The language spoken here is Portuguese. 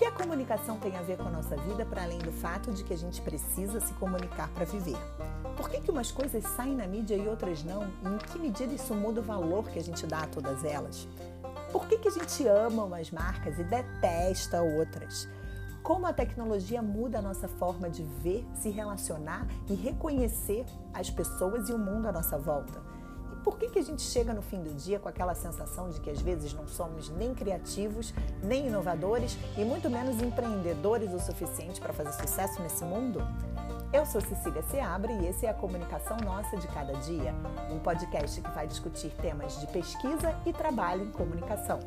que a comunicação tem a ver com a nossa vida, para além do fato de que a gente precisa se comunicar para viver? Por que, que umas coisas saem na mídia e outras não? E em que medida isso muda o valor que a gente dá a todas elas? Por que, que a gente ama umas marcas e detesta outras? Como a tecnologia muda a nossa forma de ver, se relacionar e reconhecer as pessoas e o mundo à nossa volta? Por que, que a gente chega no fim do dia com aquela sensação de que às vezes não somos nem criativos, nem inovadores e muito menos empreendedores o suficiente para fazer sucesso nesse mundo? Eu sou Cecília Seabra e esse é a Comunicação Nossa de Cada Dia, um podcast que vai discutir temas de pesquisa e trabalho em comunicação.